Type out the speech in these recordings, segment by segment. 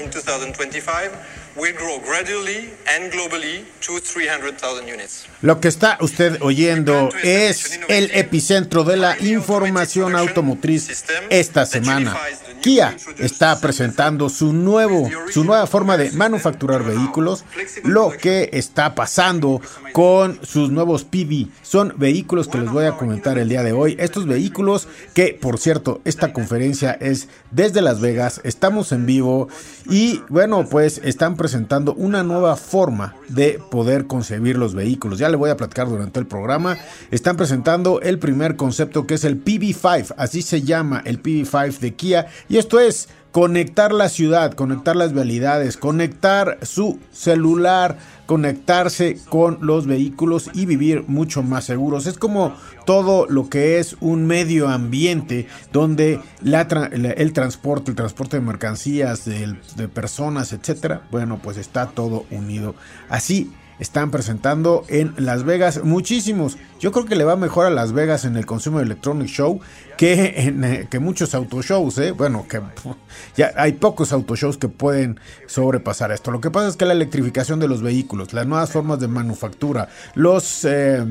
In 2025 will grow gradually and globally to 300,000 units. Lo que está usted oyendo es el epicentro de la información automotriz esta semana. Kia está presentando su nuevo, su nueva forma de manufacturar vehículos, lo que está pasando con sus nuevos PV. Son vehículos que les voy a comentar el día de hoy. Estos vehículos que, por cierto, esta conferencia es desde Las Vegas, estamos en vivo y bueno, pues están presentando una nueva forma de poder concebir los vehículos. Ya le voy a platicar durante el programa. Están presentando el primer concepto que es el PV5, así se llama el PV5 de Kia y esto es conectar la ciudad, conectar las vialidades, conectar su celular, conectarse con los vehículos y vivir mucho más seguros. Es como todo lo que es un medio ambiente donde el transporte, el transporte de mercancías, de, de personas, etcétera, bueno, pues está todo unido. Así están presentando en Las Vegas muchísimos. Yo creo que le va mejor a Las Vegas en el Consumer Electronic Show que en eh, que muchos autoshows, ¿eh? Bueno, que ya hay pocos autoshows que pueden sobrepasar esto. Lo que pasa es que la electrificación de los vehículos, las nuevas formas de manufactura, los eh,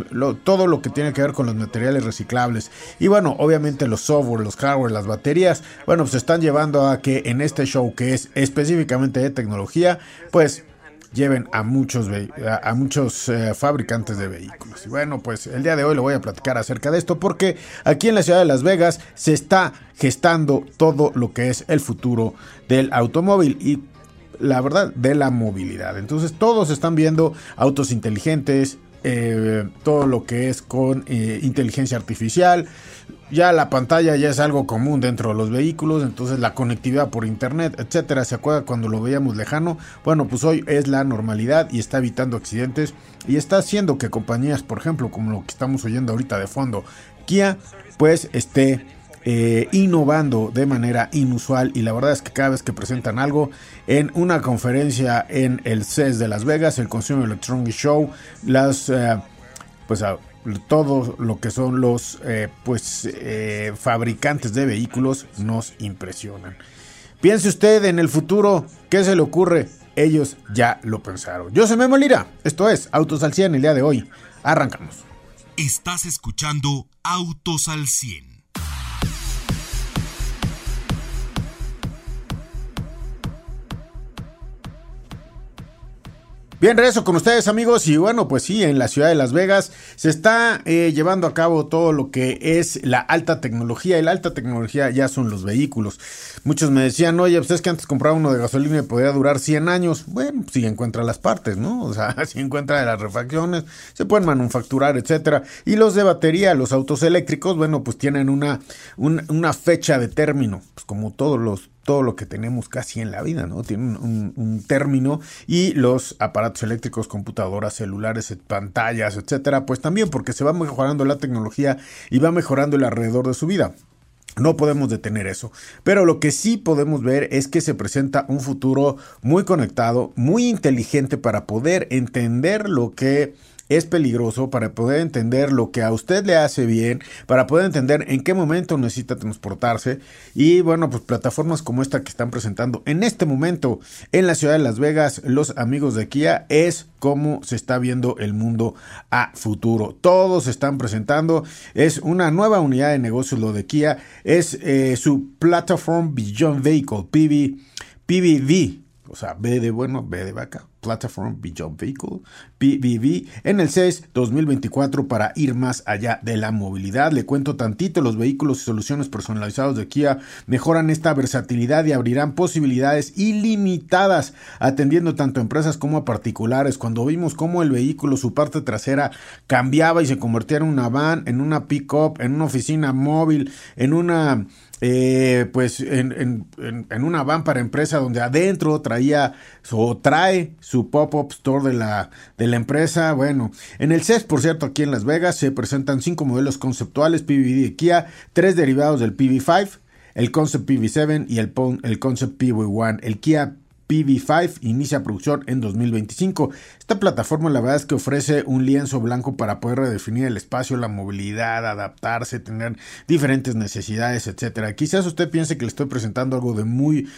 todo lo que tiene que ver con los materiales reciclables y bueno, obviamente los software, los hardware, las baterías, bueno, pues están llevando a que en este show que es específicamente de tecnología, pues lleven a muchos, a, muchos eh, fabricantes de vehículos. Y bueno, pues el día de hoy le voy a platicar acerca de esto porque aquí en la ciudad de Las Vegas se está gestando todo lo que es el futuro del automóvil y la verdad de la movilidad. Entonces todos están viendo autos inteligentes, eh, todo lo que es con eh, inteligencia artificial. Ya la pantalla ya es algo común dentro de los vehículos, entonces la conectividad por internet, etcétera, se acuerda cuando lo veíamos lejano. Bueno, pues hoy es la normalidad y está evitando accidentes y está haciendo que compañías, por ejemplo, como lo que estamos oyendo ahorita de fondo, Kia, pues esté eh, innovando de manera inusual y la verdad es que cada vez que presentan algo en una conferencia en el CES de Las Vegas, el Consumer Electronic Show, las eh, pues todo lo que son los eh, pues fabricantes de vehículos nos impresionan. Piense usted en el futuro, ¿qué se le ocurre? Ellos ya lo pensaron. Yo soy Memo Lira, esto es Autos al 100 el día de hoy. Arrancamos. Estás escuchando Autos al 100. Bien, regreso con ustedes amigos y bueno, pues sí, en la ciudad de Las Vegas se está eh, llevando a cabo todo lo que es la alta tecnología y la alta tecnología ya son los vehículos. Muchos me decían, oye, pues es que antes compraba uno de gasolina y podía durar 100 años. Bueno, si encuentra las partes, ¿no? O sea, si encuentra las refacciones, se pueden manufacturar, etcétera. Y los de batería, los autos eléctricos, bueno, pues tienen una, una fecha de término, pues como todos los todo lo que tenemos casi en la vida, ¿no? Tienen un, término y los aparatos eléctricos, computadoras, celulares, pantallas, etcétera, pues también porque se va mejorando la tecnología y va mejorando el alrededor de su vida. No podemos detener eso. Pero lo que sí podemos ver es que se presenta un futuro muy conectado, muy inteligente para poder entender lo que es peligroso para poder entender lo que a usted le hace bien, para poder entender en qué momento necesita transportarse y bueno, pues plataformas como esta que están presentando en este momento en la ciudad de Las Vegas los amigos de Kia es cómo se está viendo el mundo a futuro. Todos están presentando, es una nueva unidad de negocios lo de Kia, es eh, su Platform Beyond Vehicle, PV, PVV, o sea, B de bueno, B de vaca, Platform Beyond Vehicle, PBV, en el CES 2024 para ir más allá de la movilidad. Le cuento tantito, los vehículos y soluciones personalizados de Kia mejoran esta versatilidad y abrirán posibilidades ilimitadas atendiendo tanto a empresas como a particulares. Cuando vimos cómo el vehículo, su parte trasera cambiaba y se convertía en una van, en una pick-up, en una oficina móvil, en una eh, pues en, una van para empresa donde adentro traía o trae su pop-up store de la, de la empresa. Bueno, en el CES, por cierto, aquí en Las Vegas se presentan cinco modelos conceptuales PVD de Kia, tres derivados del PV5, el Concept PV7 y el, el Concept PV1. El Kia PV5 inicia producción en 2025. Esta plataforma la verdad es que ofrece un lienzo blanco para poder redefinir el espacio, la movilidad, adaptarse, tener diferentes necesidades, etcétera. Quizás usted piense que le estoy presentando algo de muy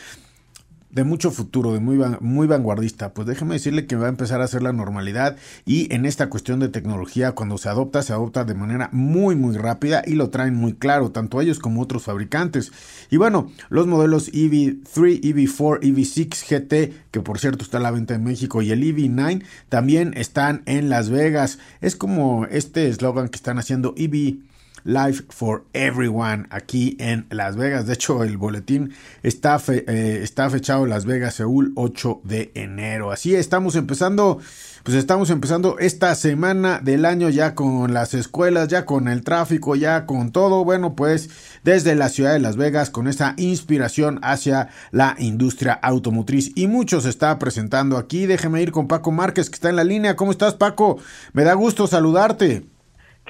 de mucho futuro, de muy, muy vanguardista, pues déjeme decirle que va a empezar a ser la normalidad y en esta cuestión de tecnología cuando se adopta, se adopta de manera muy muy rápida y lo traen muy claro, tanto ellos como otros fabricantes. Y bueno, los modelos EV3, EV4, EV6 GT, que por cierto está a la venta en México, y el EV9 también están en Las Vegas. Es como este eslogan que están haciendo EV Life for Everyone aquí en Las Vegas. De hecho, el boletín está, eh, está fechado Las Vegas, Seúl, 8 de enero. Así estamos empezando, pues estamos empezando esta semana del año ya con las escuelas, ya con el tráfico, ya con todo. Bueno, pues desde la ciudad de Las Vegas con esa inspiración hacia la industria automotriz. Y mucho se está presentando aquí. Déjeme ir con Paco Márquez que está en la línea. ¿Cómo estás, Paco? Me da gusto saludarte.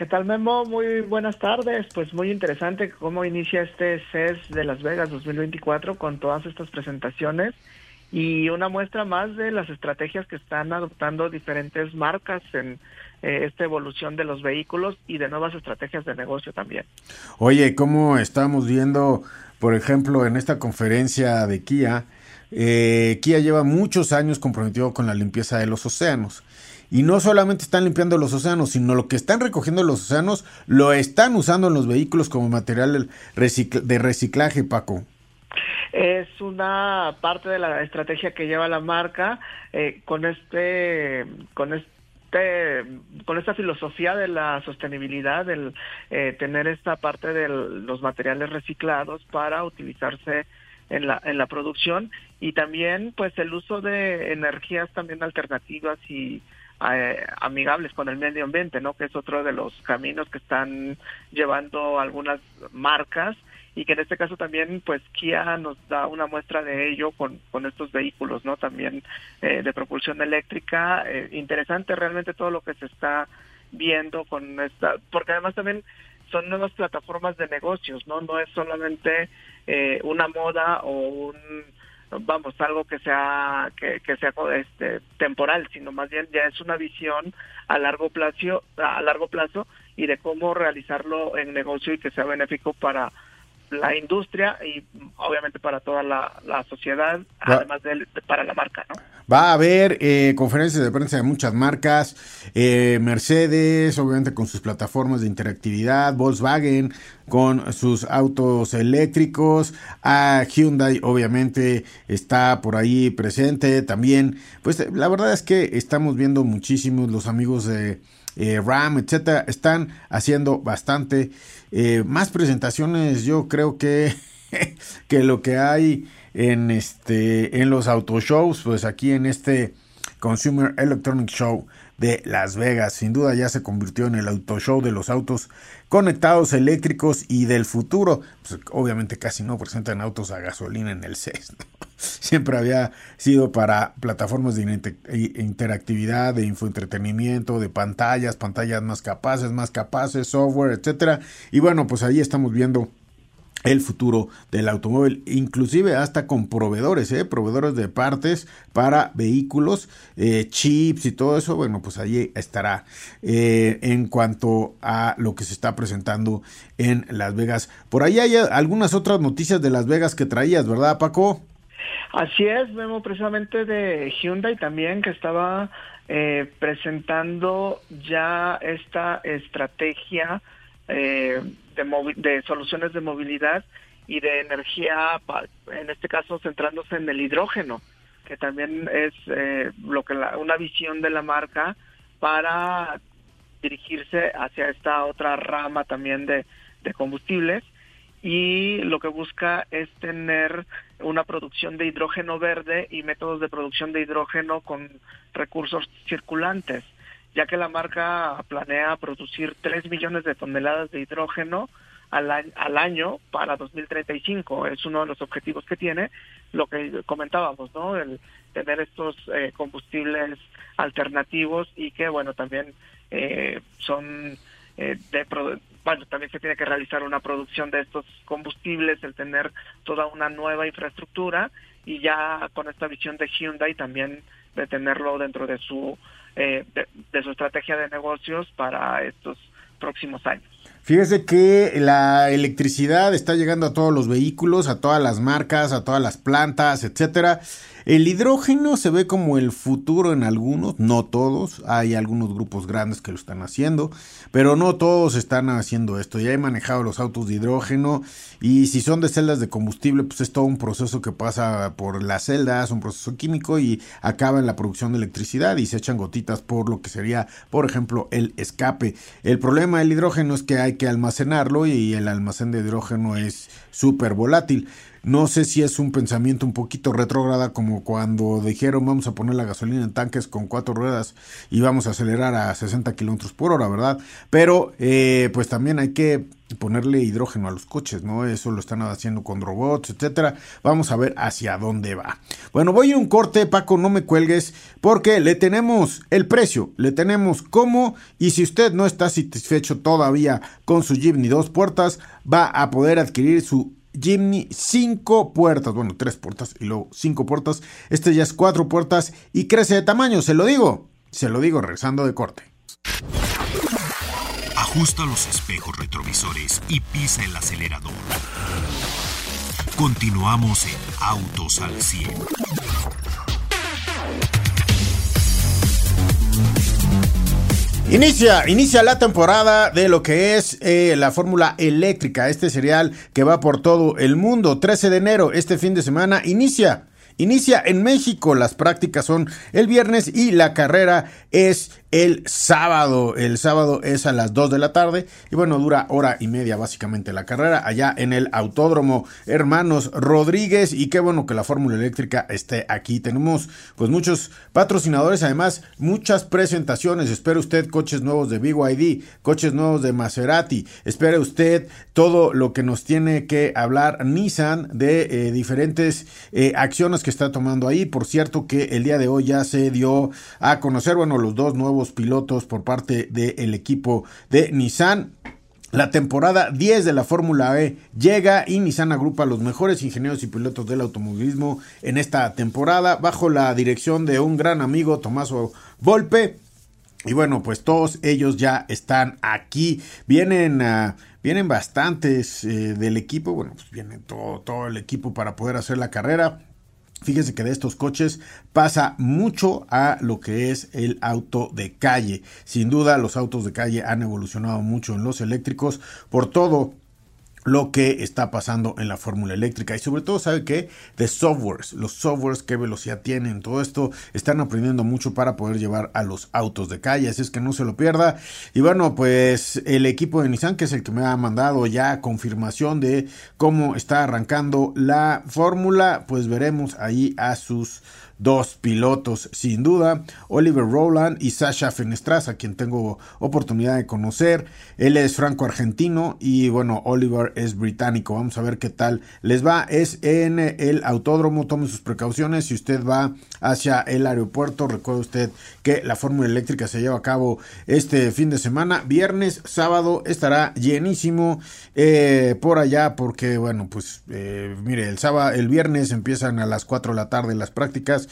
¿Qué tal, Memo? Muy buenas tardes. Pues muy interesante cómo inicia este CES de Las Vegas 2024 con todas estas presentaciones y una muestra más de las estrategias que están adoptando diferentes marcas en eh, esta evolución de los vehículos y de nuevas estrategias de negocio también. Oye, ¿cómo estamos viendo, por ejemplo, en esta conferencia de Kia? Eh, Kia lleva muchos años comprometido con la limpieza de los océanos. Y no solamente están limpiando los océanos, sino lo que están recogiendo los océanos lo están usando en los vehículos como material de reciclaje, Paco. Es una parte de la estrategia que lleva la marca eh, con este, con este con esta filosofía de la sostenibilidad, del eh, tener esta parte de los materiales reciclados para utilizarse en la, en la producción y también pues el uso de energías también alternativas y eh, amigables con el medio ambiente, ¿no? Que es otro de los caminos que están llevando algunas marcas y que en este caso también pues Kia nos da una muestra de ello con, con estos vehículos, ¿no? También eh, de propulsión eléctrica. Eh, interesante realmente todo lo que se está viendo con esta, porque además también son nuevas plataformas de negocios, ¿no? No es solamente una moda o un vamos algo que sea que, que sea este temporal sino más bien ya es una visión a largo plazo a largo plazo y de cómo realizarlo en negocio y que sea benéfico para la industria y obviamente para toda la, sociedad, además de, para la marca, ¿no? Va a haber eh, conferencias de prensa de muchas marcas, eh, Mercedes, obviamente con sus plataformas de interactividad, Volkswagen con sus autos eléctricos, a Hyundai obviamente está por ahí presente también. Pues la verdad es que estamos viendo muchísimos los amigos de eh, RAM, etcétera, están haciendo bastante eh, más presentaciones. Yo creo que, que lo que hay en este en los autoshows, pues aquí en este Consumer Electronic Show de Las Vegas. Sin duda ya se convirtió en el auto show de los autos conectados eléctricos y del futuro. Pues obviamente casi no presentan autos a gasolina en el CES. Siempre había sido para plataformas de interactividad, de infoentretenimiento, de pantallas, pantallas más capaces, más capaces, software, etcétera. Y bueno, pues ahí estamos viendo el futuro del automóvil, inclusive hasta con proveedores, ¿eh? proveedores de partes para vehículos, eh, chips y todo eso, bueno, pues allí estará eh, en cuanto a lo que se está presentando en Las Vegas. Por ahí hay algunas otras noticias de Las Vegas que traías, ¿verdad, Paco? Así es, vemos precisamente de Hyundai también que estaba presentando ya esta estrategia eh, de, de soluciones de movilidad y de energía, en este caso centrándose en el hidrógeno. que también es eh, lo que una visión de la marca para dirigirse hacia esta otra rama también de combustibles y lo que busca es tener una producción de hidrógeno verde y métodos de producción de hidrógeno con recursos circulantes, ya que la marca planea producir 3 millones de toneladas de hidrógeno al al año para 2035. Es uno de los objetivos que tiene, lo que comentábamos, ¿no? El tener estos eh, combustibles alternativos y que, bueno, también eh, son eh, de bueno, también se tiene que realizar una producción de estos combustibles, el tener toda una nueva infraestructura y ya con esta visión de Hyundai también de tenerlo dentro de su eh, de, su estrategia de negocios para estos próximos años. Fíjese que la electricidad está llegando a todos los vehículos, a todas las marcas, a todas las plantas, etcétera. El hidrógeno se ve como el futuro en algunos, no todos. Hay algunos grupos grandes que lo están haciendo, pero no todos están haciendo esto. Ya he manejado los autos de hidrógeno y si son de celdas de combustible, pues es todo un proceso que pasa por las celdas, un proceso químico y acaba en la producción de electricidad y se echan gotitas por lo que sería, por ejemplo, el escape. El problema del hidrógeno es que hay que almacenarlo y el almacén de hidrógeno es súper volátil. No sé si es un pensamiento un poquito retrógrada como cuando dijeron vamos a poner la gasolina en tanques con cuatro ruedas y vamos a acelerar a 60 kilómetros por hora, ¿verdad? Pero eh, pues también hay que ponerle hidrógeno a los coches, ¿no? Eso lo están haciendo con robots, etcétera. Vamos a ver hacia dónde va. Bueno, voy a un corte, Paco, no me cuelgues, porque le tenemos el precio, le tenemos cómo, y si usted no está satisfecho todavía con su Jeep ni dos puertas, va a poder adquirir su Jimny cinco puertas, bueno, tres puertas y luego cinco puertas. Este ya es cuatro puertas y crece de tamaño, se lo digo, se lo digo regresando de corte. Ajusta los espejos retrovisores y pisa el acelerador. Continuamos en Autos al 100. Inicia, inicia la temporada de lo que es eh, la Fórmula Eléctrica, este serial que va por todo el mundo. 13 de enero, este fin de semana, inicia. Inicia en México, las prácticas son el viernes y la carrera es el sábado. El sábado es a las 2 de la tarde y bueno, dura hora y media básicamente la carrera allá en el Autódromo Hermanos Rodríguez y qué bueno que la Fórmula Eléctrica esté aquí. Tenemos pues muchos patrocinadores, además muchas presentaciones. Espere usted coches nuevos de BYD, coches nuevos de Maserati. Espere usted todo lo que nos tiene que hablar Nissan de eh, diferentes eh, acciones que está tomando ahí. Por cierto que el día de hoy ya se dio a conocer, bueno, los dos nuevos pilotos por parte del equipo de Nissan. La temporada 10 de la Fórmula E llega y Nissan agrupa a los mejores ingenieros y pilotos del automovilismo en esta temporada bajo la dirección de un gran amigo Tomaso Volpe. Y bueno, pues todos ellos ya están aquí. Vienen, uh, vienen bastantes eh, del equipo. Bueno, pues viene todo, todo el equipo para poder hacer la carrera. Fíjese que de estos coches pasa mucho a lo que es el auto de calle. Sin duda los autos de calle han evolucionado mucho en los eléctricos por todo lo que está pasando en la fórmula eléctrica. Y sobre todo sabe que de softwares, los softwares qué velocidad tienen, todo esto están aprendiendo mucho para poder llevar a los autos de calle, así es que no se lo pierda. Y bueno pues el equipo de Nissan que es el que me ha mandado ya confirmación de cómo está arrancando la fórmula pues veremos ahí a sus dos pilotos sin duda, Oliver Rowland y Sasha Fenestraz, a quien tengo oportunidad de conocer. Él es franco-argentino y bueno, Oliver es británico. Vamos a ver qué tal les va. Es en el autódromo, tome sus precauciones. Si usted va hacia el aeropuerto, recuerde usted que la fórmula eléctrica se lleva a cabo este fin de semana. Viernes, sábado estará llenísimo eh, por allá porque bueno, pues eh, mire, el sábado, el viernes empiezan a las 4 de la tarde las prácticas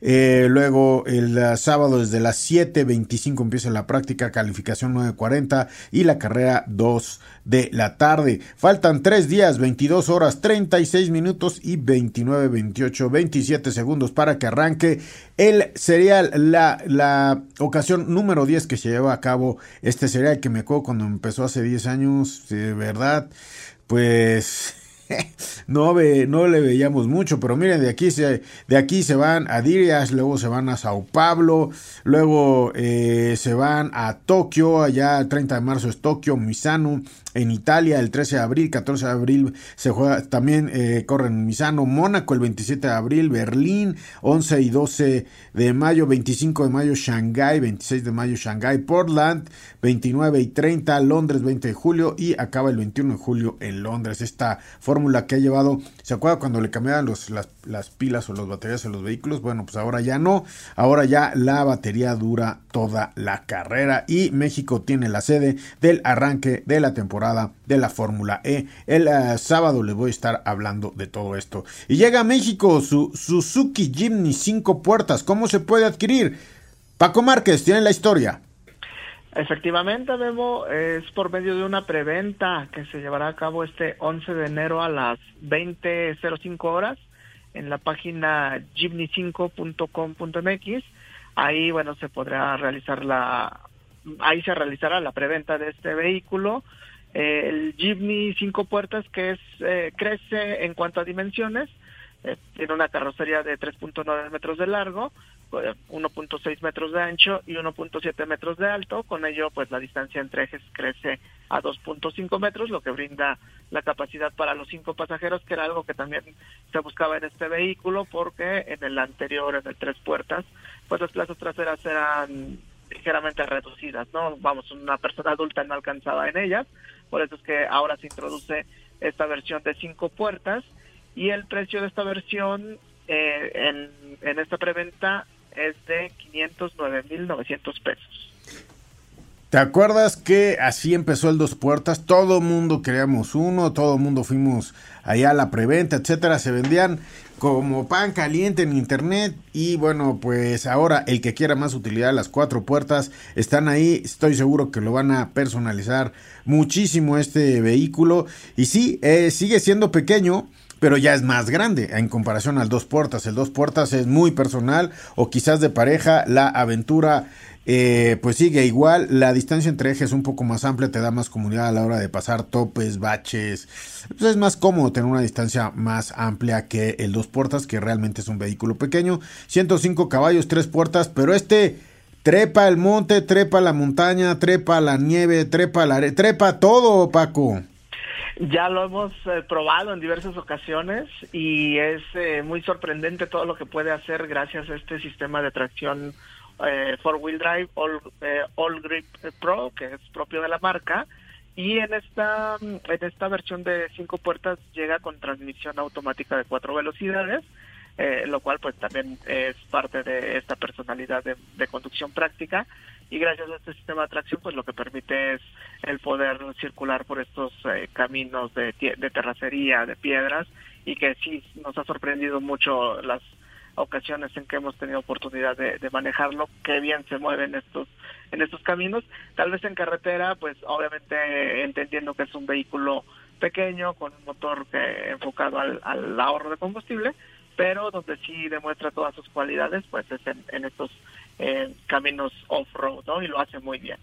eh, luego el eh, sábado desde las 7.25 empieza la práctica, calificación 9.40 y la carrera 2 de la tarde. Faltan 3 días, 22 horas, 36 minutos y 29, 28, 27 segundos para que arranque el serial, la, la ocasión número 10 que se lleva a cabo este serial que me acuerdo cuando empezó hace 10 años, de verdad, pues no, ve, no le veíamos mucho, pero miren, de aquí se, de aquí se van a Dirias, luego se van a Sao Paulo, luego eh, se van a Tokio, allá el 30 de marzo es Tokio, Misano, en Italia el 13 de abril, 14 de abril se juega, también eh, corren en Misano, Mónaco el 27 de abril, Berlín 11 y 12 de mayo, 25 de mayo Shanghai, 26 de mayo Shanghai, Portland 29 y 30, Londres 20 de julio y acaba el 21 de julio en Londres. Esta fórmula que ha llevado, ¿se acuerda cuando le cambiaban las pilas o las baterías a los vehículos? Bueno, pues ahora ya no, ahora ya la batería dura toda la carrera y México tiene la sede del arranque de la temporada de la Fórmula E. El eh, sábado les voy a estar hablando de todo esto. Y llega a México su Suzuki Jimny 5 puertas. ¿Cómo se puede adquirir? Paco Márquez tiene la historia. Efectivamente, Memo, es por medio de una preventa que se llevará a cabo este 11 de enero a las 20.05 horas en la página jimny5.com.mx. Ahí, bueno, se podrá realizar la, ahí se realizará la preventa de este vehículo. Eh, el Jimny 5 puertas que es, eh, crece en cuanto a dimensiones, eh, tiene una carrocería de 3.9 metros de largo, 1.6 metros de ancho y 1.7 metros de alto. Con ello, pues la distancia entre ejes crece a 2.5 metros, lo que brinda la capacidad para los cinco pasajeros, que era algo que también se buscaba en este vehículo, porque en el anterior, en el tres puertas, pues las plazas traseras eran ligeramente reducidas, ¿no? Vamos, una persona adulta no alcanzaba en ellas, por eso es que ahora se introduce esta versión de cinco puertas y el precio de esta versión eh, en, en esta preventa es de 509.900 pesos. ¿Te acuerdas que así empezó el Dos Puertas? Todo mundo queríamos uno, todo mundo fuimos allá a la preventa, etcétera. Se vendían como pan caliente en internet y bueno, pues ahora el que quiera más utilidad, las cuatro puertas están ahí. Estoy seguro que lo van a personalizar muchísimo este vehículo y sí, eh, sigue siendo pequeño pero ya es más grande en comparación al dos puertas. El dos puertas es muy personal o quizás de pareja. La aventura eh, pues sigue igual. La distancia entre ejes es un poco más amplia, te da más comodidad a la hora de pasar topes, baches. Pues es más cómodo tener una distancia más amplia que el dos puertas, que realmente es un vehículo pequeño. 105 caballos, tres puertas, pero este trepa el monte, trepa la montaña, trepa la nieve, trepa la trepa todo, Paco. Ya lo hemos eh, probado en diversas ocasiones y es eh, muy sorprendente todo lo que puede hacer gracias a este sistema de tracción eh, Four Wheel Drive All, All Grip Pro, que es propio de la marca. Y en esta, en esta versión de cinco puertas llega con transmisión automática de cuatro velocidades, lo cual pues también es parte de esta personalidad de conducción práctica. Y gracias a este sistema de tracción pues lo que permite es el poder circular por estos eh, caminos de, de terracería, de piedras. Y que sí nos ha sorprendido mucho las ocasiones en que hemos tenido oportunidad de, manejarlo, qué bien se mueven estos en estos caminos, tal vez en carretera, pues obviamente entendiendo que es un vehículo pequeño con un motor que enfocado al, al ahorro de combustible, pero donde sí demuestra todas sus cualidades, pues es en, estos caminos off-road, ¿no? Y lo hace muy bien.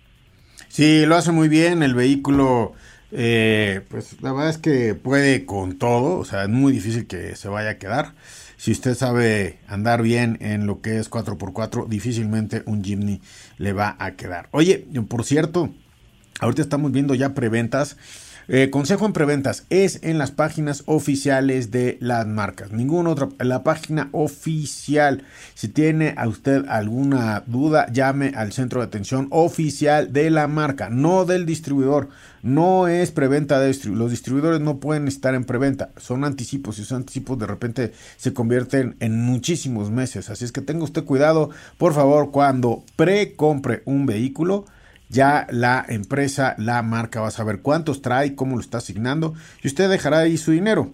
Sí, lo hace muy bien. El vehículo, eh, pues la verdad es que puede con todo. O sea, es muy difícil que se vaya a quedar. Si usted sabe andar bien en lo que es 4x4, difícilmente un Jimny le va a quedar. Oye, por cierto, ahorita estamos viendo ya preventas eh, consejo en preventas es en las páginas oficiales de las marcas. Ninguna otra. La página oficial. Si tiene a usted alguna duda, llame al centro de atención oficial de la marca, no del distribuidor. No es preventa de distribuidor. Los distribuidores no pueden estar en preventa. Son anticipos y esos anticipos de repente se convierten en muchísimos meses. Así es que tenga usted cuidado, por favor, cuando precompre un vehículo ya la empresa, la marca va a saber cuántos trae, cómo lo está asignando y usted dejará ahí su dinero.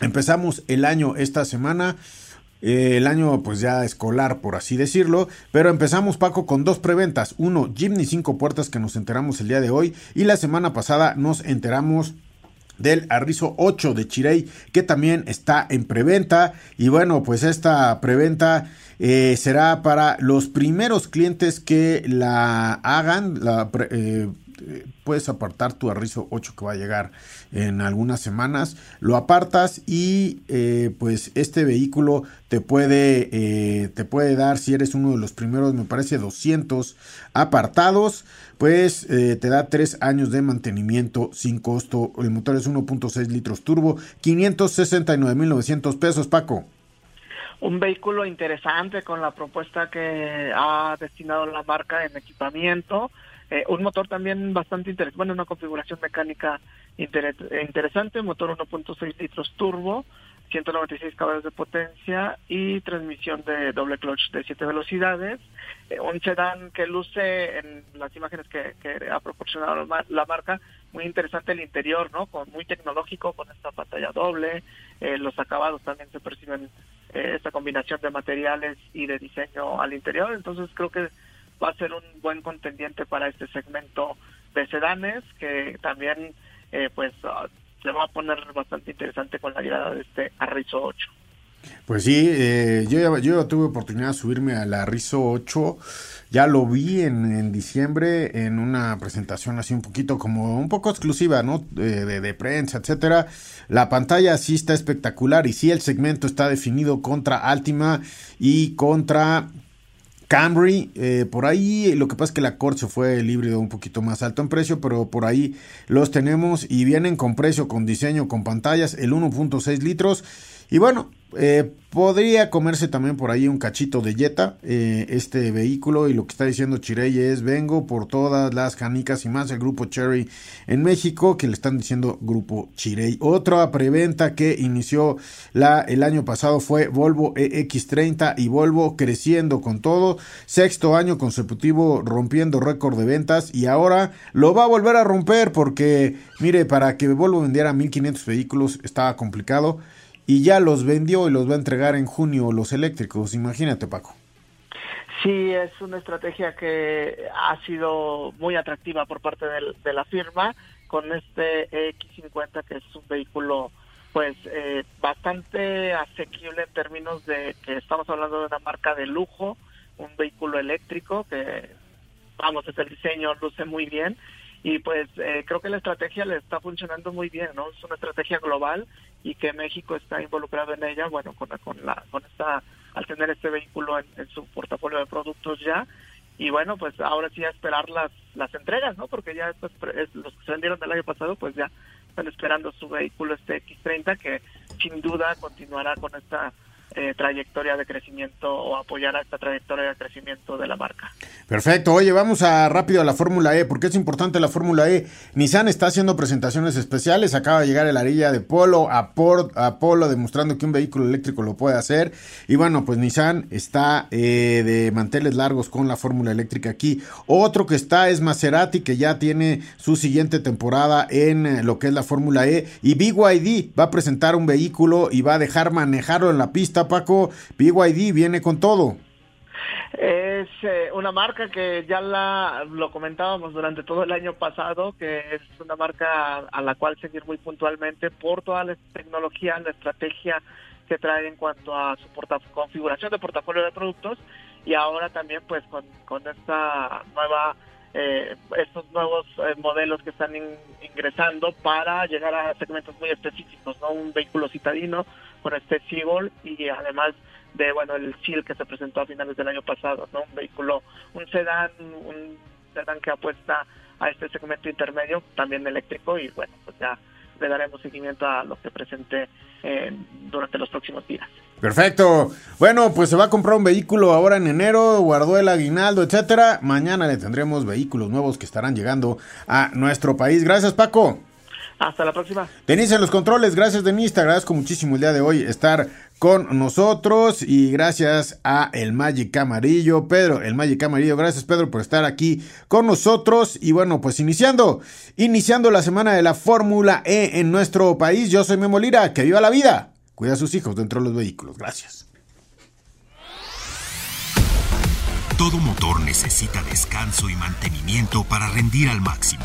Empezamos el año esta semana. Eh, el año pues ya escolar por así decirlo, pero empezamos Paco con dos preventas, uno Jimny 5 puertas que nos enteramos el día de hoy y la semana pasada nos enteramos del Arrizo 8 de Chirey que también está en preventa y bueno pues esta preventa eh, será para los primeros clientes que la hagan, la, eh, puedes apartar tu Arrizo 8 que va a llegar en algunas semanas, lo apartas y eh, pues este vehículo te puede, eh, te puede dar, si eres uno de los primeros, me parece 200 apartados, pues te da 3 años de mantenimiento sin costo. El motor es 1.6 litros turbo, 569.900 pesos, Paco un vehículo interesante con la propuesta que ha destinado la marca en equipamiento. Eh, un motor también bastante interesante, bueno, una configuración mecánica interesante, motor 1.6 litros turbo, 196 caballos de potencia y transmisión de doble clutch de 7 velocidades. Eh, un sedán que luce en las imágenes que, ha proporcionado la, marca, muy interesante el interior, ¿no? Con, muy tecnológico, con esta pantalla doble. Eh, los acabados también se perciben eh, esta combinación de materiales y de diseño al interior. Entonces creo que va a ser un buen contendiente para este segmento de sedanes que también eh, pues ah, se va a poner bastante interesante con la llegada de este Arrizo 8. Pues sí, eh, yo, ya, yo tuve oportunidad de subirme a la Arrizo 8 ya lo vi en, diciembre en una presentación así un poquito como un poco exclusiva, ¿no? De, prensa, etcétera. La pantalla sí está espectacular y sí el segmento está definido contra Altima y contra Camry, eh, por ahí lo que pasa es que la Corsa fue el híbrido un poquito más alto en precio, pero por ahí los tenemos y vienen con precio, con diseño, con pantallas, el 1.6 litros. Y bueno, eh, podría comerse también por ahí un cachito de Jetta, eh, este vehículo, y lo que está diciendo Chirey es, vengo por todas las canicas y más el grupo Cherry en México, que le están diciendo grupo Chirey. Otra preventa que inició la, el año pasado fue Volvo EX30 y Volvo creciendo con todo, sexto año consecutivo rompiendo récord de ventas y ahora lo va a volver a romper porque, mire, para que Volvo vendiera 1500 vehículos estaba complicado y ya los vendió y los va a entregar en junio los eléctricos. Imagínate, Paco. Sí, es una estrategia que ha sido muy atractiva por parte de, la firma con este X50 que es un vehículo pues eh, bastante asequible en términos de que estamos hablando de una marca de lujo, un vehículo eléctrico que vamos desde el diseño luce muy bien y pues eh, creo que la estrategia le está funcionando muy bien, ¿no? Es una estrategia global y que México está involucrado en ella, bueno, con, con, la, con esta, al tener este vehículo en, su portafolio de productos ya, y bueno, pues ahora sí a esperar las, las entregas, ¿no? Porque ya estos, los que se vendieron del año pasado, pues ya están esperando su vehículo este X30, que sin duda continuará con esta eh, trayectoria de crecimiento o apoyar a esta trayectoria de crecimiento de la marca. Perfecto. Oye, vamos a rápido a la Fórmula E, porque es importante la Fórmula E. Nissan está haciendo presentaciones especiales. Acaba de llegar el arilla de Polo a, Polo, demostrando que un vehículo eléctrico lo puede hacer. Y bueno, pues Nissan está eh, de manteles largos con la Fórmula eléctrica aquí. Otro que está es Maserati, que ya tiene su siguiente temporada en eh, lo que es la Fórmula E. Y BYD va a presentar un vehículo y va a dejar manejarlo en la pista Paco? BYD viene con todo. Es eh, una marca que ya la, lo comentábamos durante todo el año pasado, que es una marca a la cual seguir muy puntualmente por toda la tecnología, la estrategia que trae en cuanto a su configuración de portafolio de productos y ahora también pues con, con esta nueva eh, estos nuevos eh, modelos que están ingresando para llegar a segmentos muy específicos, ¿no? Un vehículo citadino con este Seagull y además de, bueno, el SEAL que se presentó a finales del año pasado, ¿no? Un vehículo, un sedán, un sedán que apuesta a este segmento intermedio, también eléctrico y bueno, pues ya le daremos seguimiento a lo que presente eh, durante los próximos días. Perfecto. Bueno, pues se va a comprar un vehículo ahora en enero, guardó el aguinaldo, etcétera. Mañana le tendremos vehículos nuevos que estarán llegando a nuestro país. Gracias, Paco. Hasta la próxima. Denise en los controles, gracias Denise, te agradezco muchísimo el día de hoy estar con nosotros. Y gracias a el Magic Amarillo, Pedro, el Magic Amarillo, gracias Pedro por estar aquí con nosotros. Y bueno, pues iniciando, iniciando la semana de la Fórmula E en nuestro país, yo soy Memo Lira, que viva la vida, cuida a sus hijos dentro de los vehículos, gracias. Todo motor necesita descanso y mantenimiento para rendir al máximo.